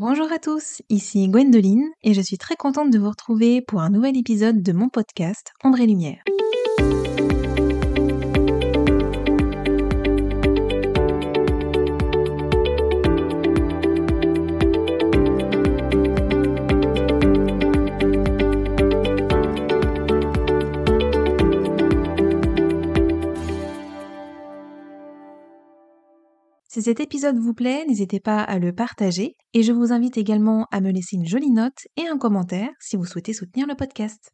Bonjour à tous, ici Gwendoline et je suis très contente de vous retrouver pour un nouvel épisode de mon podcast André Lumière. Si cet épisode vous plaît, n'hésitez pas à le partager et je vous invite également à me laisser une jolie note et un commentaire si vous souhaitez soutenir le podcast.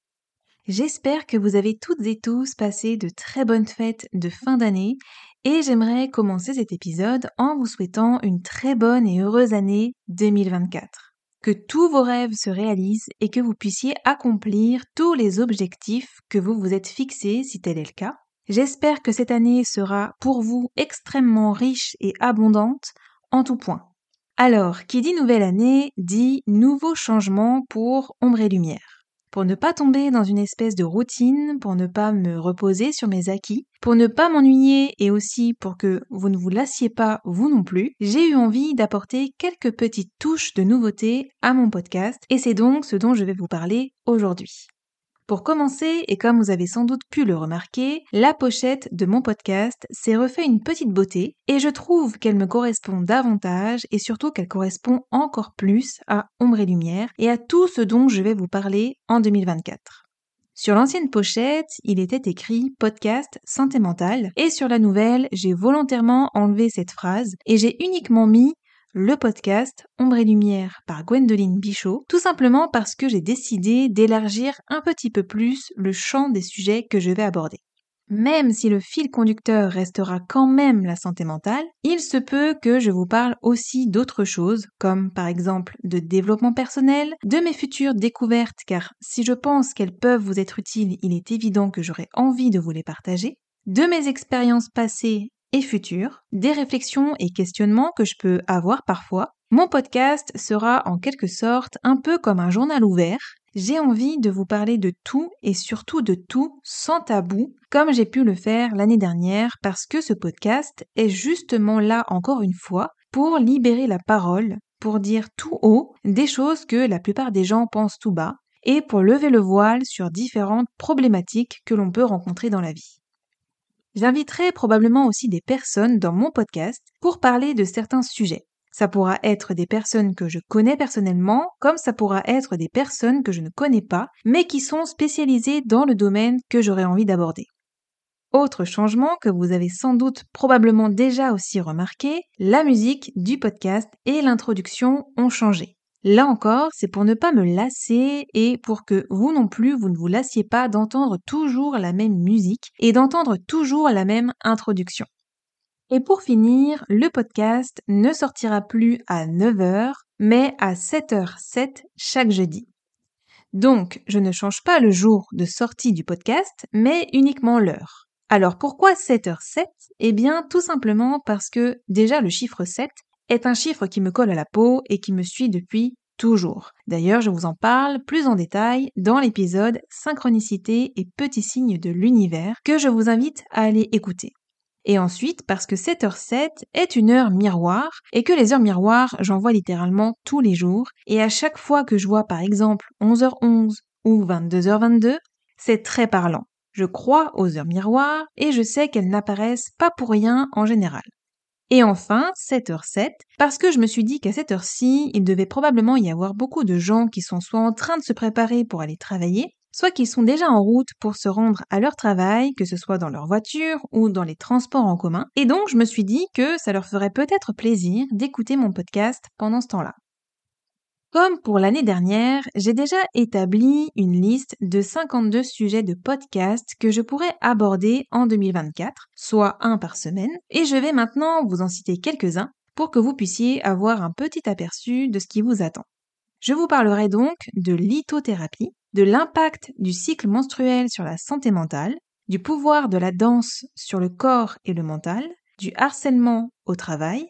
J'espère que vous avez toutes et tous passé de très bonnes fêtes de fin d'année et j'aimerais commencer cet épisode en vous souhaitant une très bonne et heureuse année 2024. Que tous vos rêves se réalisent et que vous puissiez accomplir tous les objectifs que vous vous êtes fixés si tel est le cas J'espère que cette année sera pour vous extrêmement riche et abondante en tout point. Alors, qui dit nouvelle année dit nouveau changement pour ombre et lumière. Pour ne pas tomber dans une espèce de routine, pour ne pas me reposer sur mes acquis, pour ne pas m'ennuyer et aussi pour que vous ne vous lassiez pas vous non plus, j'ai eu envie d'apporter quelques petites touches de nouveauté à mon podcast et c'est donc ce dont je vais vous parler aujourd'hui. Pour commencer, et comme vous avez sans doute pu le remarquer, la pochette de mon podcast s'est refait une petite beauté et je trouve qu'elle me correspond davantage et surtout qu'elle correspond encore plus à Ombre et Lumière et à tout ce dont je vais vous parler en 2024. Sur l'ancienne pochette, il était écrit podcast santé mentale et sur la nouvelle, j'ai volontairement enlevé cette phrase et j'ai uniquement mis le podcast Ombre et Lumière par Gwendoline Bichot, tout simplement parce que j'ai décidé d'élargir un petit peu plus le champ des sujets que je vais aborder. Même si le fil conducteur restera quand même la santé mentale, il se peut que je vous parle aussi d'autres choses, comme par exemple de développement personnel, de mes futures découvertes, car si je pense qu'elles peuvent vous être utiles, il est évident que j'aurai envie de vous les partager, de mes expériences passées et des réflexions et questionnements que je peux avoir parfois. Mon podcast sera en quelque sorte un peu comme un journal ouvert. J'ai envie de vous parler de tout et surtout de tout sans tabou, comme j'ai pu le faire l'année dernière, parce que ce podcast est justement là encore une fois pour libérer la parole, pour dire tout haut des choses que la plupart des gens pensent tout bas, et pour lever le voile sur différentes problématiques que l'on peut rencontrer dans la vie. J'inviterai probablement aussi des personnes dans mon podcast pour parler de certains sujets. Ça pourra être des personnes que je connais personnellement, comme ça pourra être des personnes que je ne connais pas, mais qui sont spécialisées dans le domaine que j'aurais envie d'aborder. Autre changement que vous avez sans doute probablement déjà aussi remarqué, la musique du podcast et l'introduction ont changé. Là encore, c'est pour ne pas me lasser et pour que vous non plus, vous ne vous lassiez pas d'entendre toujours la même musique et d'entendre toujours la même introduction. Et pour finir, le podcast ne sortira plus à 9h, mais à 7h07 chaque jeudi. Donc, je ne change pas le jour de sortie du podcast, mais uniquement l'heure. Alors pourquoi 7h07 Eh bien, tout simplement parce que déjà le chiffre 7 est un chiffre qui me colle à la peau et qui me suit depuis toujours. D'ailleurs, je vous en parle plus en détail dans l'épisode Synchronicité et petits signes de l'univers que je vous invite à aller écouter. Et ensuite, parce que 7h07 est une heure miroir et que les heures miroirs, j'en vois littéralement tous les jours et à chaque fois que je vois par exemple 11h11 ou 22h22, c'est très parlant. Je crois aux heures miroirs et je sais qu'elles n'apparaissent pas pour rien en général. Et enfin, 7h07, parce que je me suis dit qu'à cette heure-ci, il devait probablement y avoir beaucoup de gens qui sont soit en train de se préparer pour aller travailler, soit qui sont déjà en route pour se rendre à leur travail, que ce soit dans leur voiture ou dans les transports en commun. Et donc, je me suis dit que ça leur ferait peut-être plaisir d'écouter mon podcast pendant ce temps-là. Comme pour l'année dernière, j'ai déjà établi une liste de 52 sujets de podcast que je pourrais aborder en 2024, soit un par semaine, et je vais maintenant vous en citer quelques-uns pour que vous puissiez avoir un petit aperçu de ce qui vous attend. Je vous parlerai donc de lithothérapie, de l'impact du cycle menstruel sur la santé mentale, du pouvoir de la danse sur le corps et le mental, du harcèlement au travail,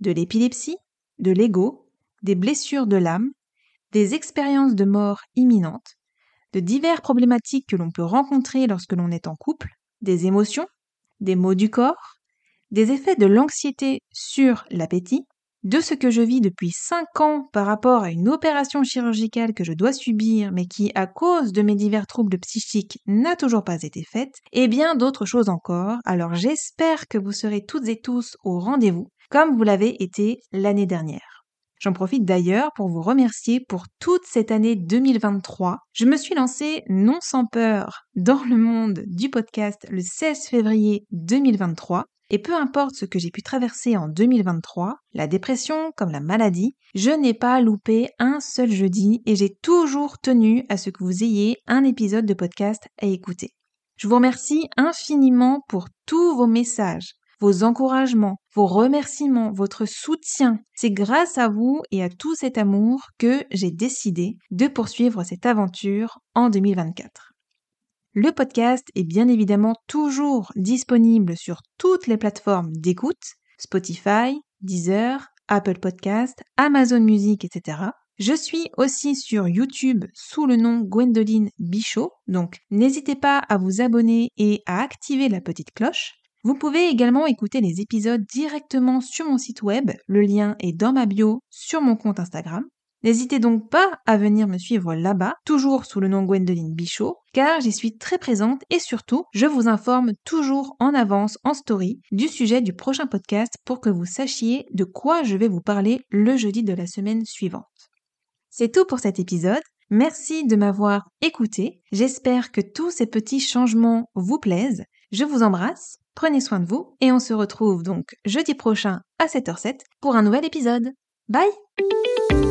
de l'épilepsie, de l'ego, des blessures de l'âme, des expériences de mort imminentes, de diverses problématiques que l'on peut rencontrer lorsque l'on est en couple, des émotions, des maux du corps, des effets de l'anxiété sur l'appétit, de ce que je vis depuis 5 ans par rapport à une opération chirurgicale que je dois subir mais qui, à cause de mes divers troubles psychiques, n'a toujours pas été faite, et bien d'autres choses encore. Alors j'espère que vous serez toutes et tous au rendez-vous, comme vous l'avez été l'année dernière. J'en profite d'ailleurs pour vous remercier pour toute cette année 2023. Je me suis lancée non sans peur dans le monde du podcast le 16 février 2023 et peu importe ce que j'ai pu traverser en 2023, la dépression comme la maladie, je n'ai pas loupé un seul jeudi et j'ai toujours tenu à ce que vous ayez un épisode de podcast à écouter. Je vous remercie infiniment pour tous vos messages, vos encouragements, vos remerciements, votre soutien. C'est grâce à vous et à tout cet amour que j'ai décidé de poursuivre cette aventure en 2024. Le podcast est bien évidemment toujours disponible sur toutes les plateformes d'écoute, Spotify, Deezer, Apple Podcast, Amazon Music, etc. Je suis aussi sur YouTube sous le nom Gwendoline Bichot, donc n'hésitez pas à vous abonner et à activer la petite cloche. Vous pouvez également écouter les épisodes directement sur mon site web, le lien est dans ma bio sur mon compte Instagram. N'hésitez donc pas à venir me suivre là-bas, toujours sous le nom Gwendoline Bichot, car j'y suis très présente et surtout, je vous informe toujours en avance en story du sujet du prochain podcast pour que vous sachiez de quoi je vais vous parler le jeudi de la semaine suivante. C'est tout pour cet épisode. Merci de m'avoir écouté. J'espère que tous ces petits changements vous plaisent. Je vous embrasse, prenez soin de vous et on se retrouve donc jeudi prochain à 7h07 pour un nouvel épisode. Bye